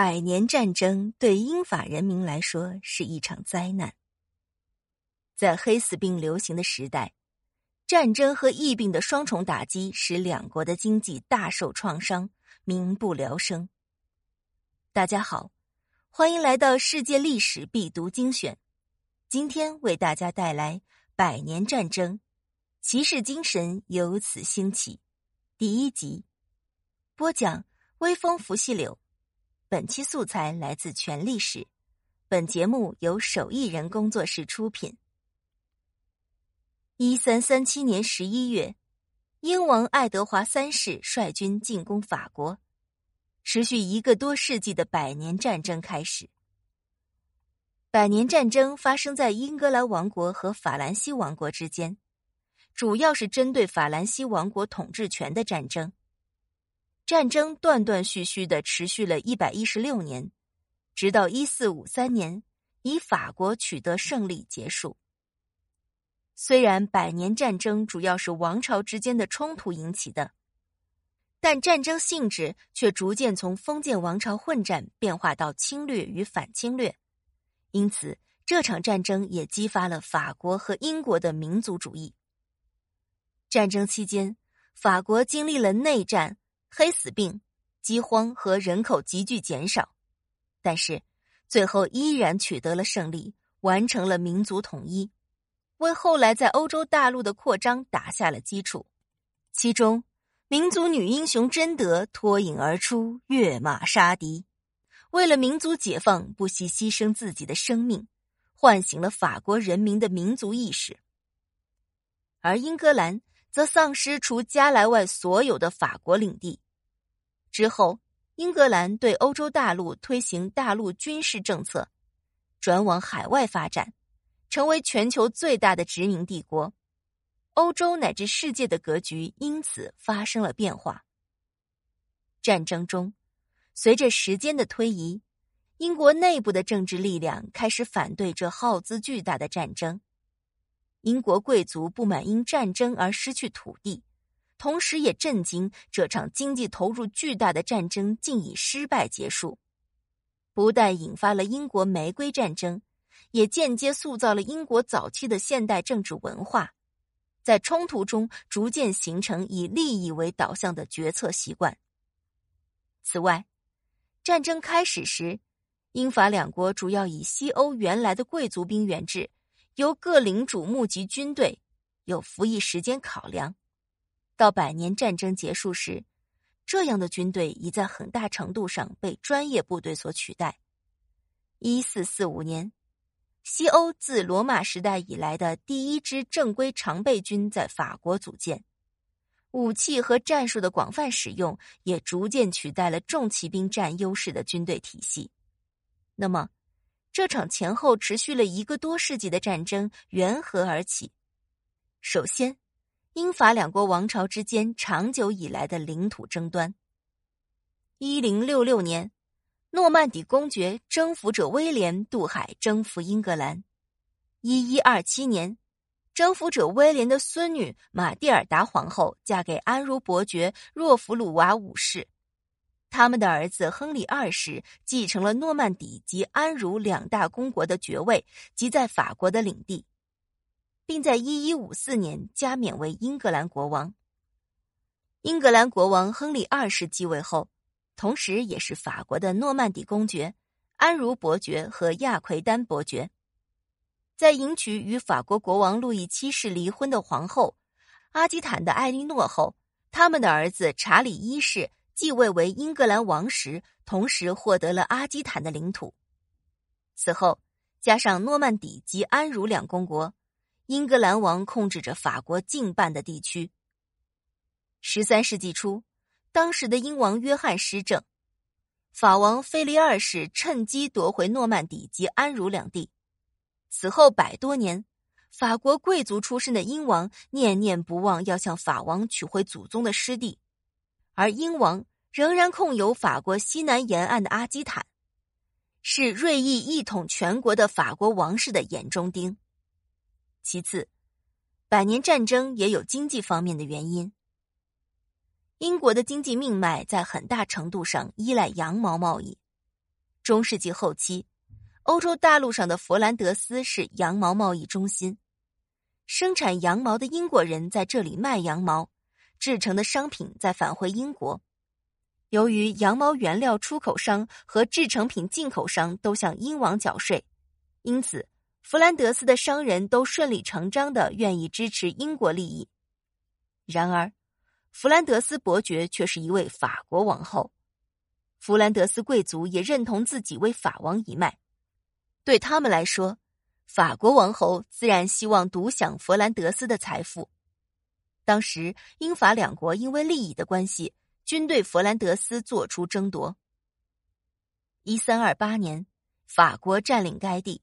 百年战争对英法人民来说是一场灾难。在黑死病流行的时代，战争和疫病的双重打击使两国的经济大受创伤，民不聊生。大家好，欢迎来到世界历史必读精选。今天为大家带来《百年战争：骑士精神由此兴起》第一集，播讲：微风拂细柳。本期素材来自全历史，本节目由手艺人工作室出品。一三三七年十一月，英王爱德华三世率军进攻法国，持续一个多世纪的百年战争开始。百年战争发生在英格兰王国和法兰西王国之间，主要是针对法兰西王国统治权的战争。战争断断续续的持续了一百一十六年，直到一四五三年以法国取得胜利结束。虽然百年战争主要是王朝之间的冲突引起的，但战争性质却逐渐从封建王朝混战变化到侵略与反侵略，因此这场战争也激发了法国和英国的民族主义。战争期间，法国经历了内战。黑死病、饥荒和人口急剧减少，但是最后依然取得了胜利，完成了民族统一，为后来在欧洲大陆的扩张打下了基础。其中，民族女英雄贞德脱颖而出，跃马杀敌，为了民族解放不惜牺牲自己的生命，唤醒了法国人民的民族意识。而英格兰。则丧失除加莱外所有的法国领地。之后，英格兰对欧洲大陆推行大陆军事政策，转往海外发展，成为全球最大的殖民帝国。欧洲乃至世界的格局因此发生了变化。战争中，随着时间的推移，英国内部的政治力量开始反对这耗资巨大的战争。英国贵族不满因战争而失去土地，同时也震惊这场经济投入巨大的战争竟以失败结束。不但引发了英国玫瑰战争，也间接塑造了英国早期的现代政治文化，在冲突中逐渐形成以利益为导向的决策习惯。此外，战争开始时，英法两国主要以西欧原来的贵族兵员制。由各领主募集军队，有服役时间考量。到百年战争结束时，这样的军队已在很大程度上被专业部队所取代。一四四五年，西欧自罗马时代以来的第一支正规常备军在法国组建，武器和战术的广泛使用也逐渐取代了重骑兵占优势的军队体系。那么？这场前后持续了一个多世纪的战争缘何而起？首先，英法两国王朝之间长久以来的领土争端。一零六六年，诺曼底公爵征服者威廉渡海征服英格兰。一一二七年，征服者威廉的孙女玛蒂尔达皇后嫁给安茹伯爵若弗鲁瓦五世。他们的儿子亨利二世继承了诺曼底及安茹两大公国的爵位及在法国的领地，并在一一五四年加冕为英格兰国王。英格兰国王亨利二世继位后，同时也是法国的诺曼底公爵、安茹伯爵和亚奎丹伯爵。在迎娶与法国国王路易七世离婚的皇后阿基坦的艾莉诺后，他们的儿子查理一世。继位为英格兰王时，同时获得了阿基坦的领土。此后，加上诺曼底及安茹两公国，英格兰王控制着法国近半的地区。十三世纪初，当时的英王约翰施政，法王腓力二世趁机夺回诺曼底及安茹两地。此后百多年，法国贵族出身的英王念念不忘要向法王取回祖宗的失地。而英王仍然控有法国西南沿岸的阿基坦，是锐意一统全国的法国王室的眼中钉。其次，百年战争也有经济方面的原因。英国的经济命脉在很大程度上依赖羊毛贸易，中世纪后期，欧洲大陆上的佛兰德斯是羊毛贸易中心，生产羊毛的英国人在这里卖羊毛，制成的商品再返回英国。由于羊毛原料出口商和制成品进口商都向英王缴税，因此弗兰德斯的商人都顺理成章的愿意支持英国利益。然而，弗兰德斯伯爵却是一位法国王后。弗兰德斯贵族也认同自己为法王一脉，对他们来说，法国王侯自然希望独享弗兰德斯的财富。当时，英法两国因为利益的关系，均对佛兰德斯做出争夺。一三二八年，法国占领该地，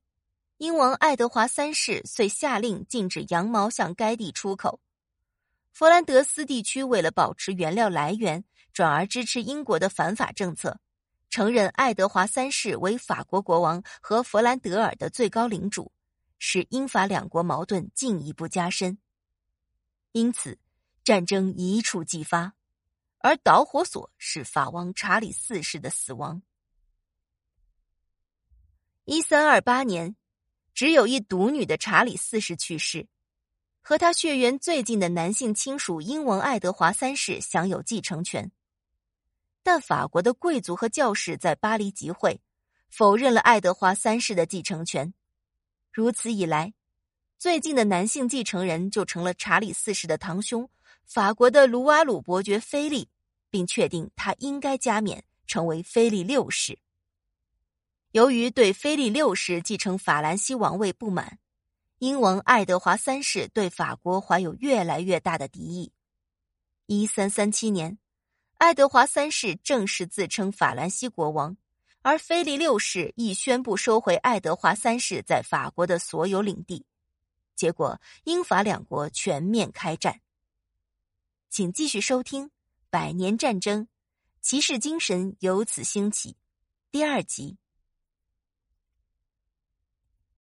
英王爱德华三世遂下令禁止羊毛向该地出口。佛兰德斯地区为了保持原料来源。转而支持英国的反法政策，承认爱德华三世为法国国王和佛兰德尔的最高领主，使英法两国矛盾进一步加深。因此，战争一触即发，而导火索是法王查理四世的死亡。一三二八年，只有一独女的查理四世去世，和他血缘最近的男性亲属英王爱德华三世享有继承权。但法国的贵族和教士在巴黎集会，否认了爱德华三世的继承权。如此一来，最近的男性继承人就成了查理四世的堂兄，法国的卢瓦鲁伯爵菲利，并确定他应该加冕成为菲利六世。由于对菲利六世继承法兰西王位不满，英王爱德华三世对法国怀有越来越大的敌意。一三三七年。爱德华三世正式自称法兰西国王，而菲利六世亦宣布收回爱德华三世在法国的所有领地。结果，英法两国全面开战。请继续收听《百年战争》，骑士精神由此兴起，第二集。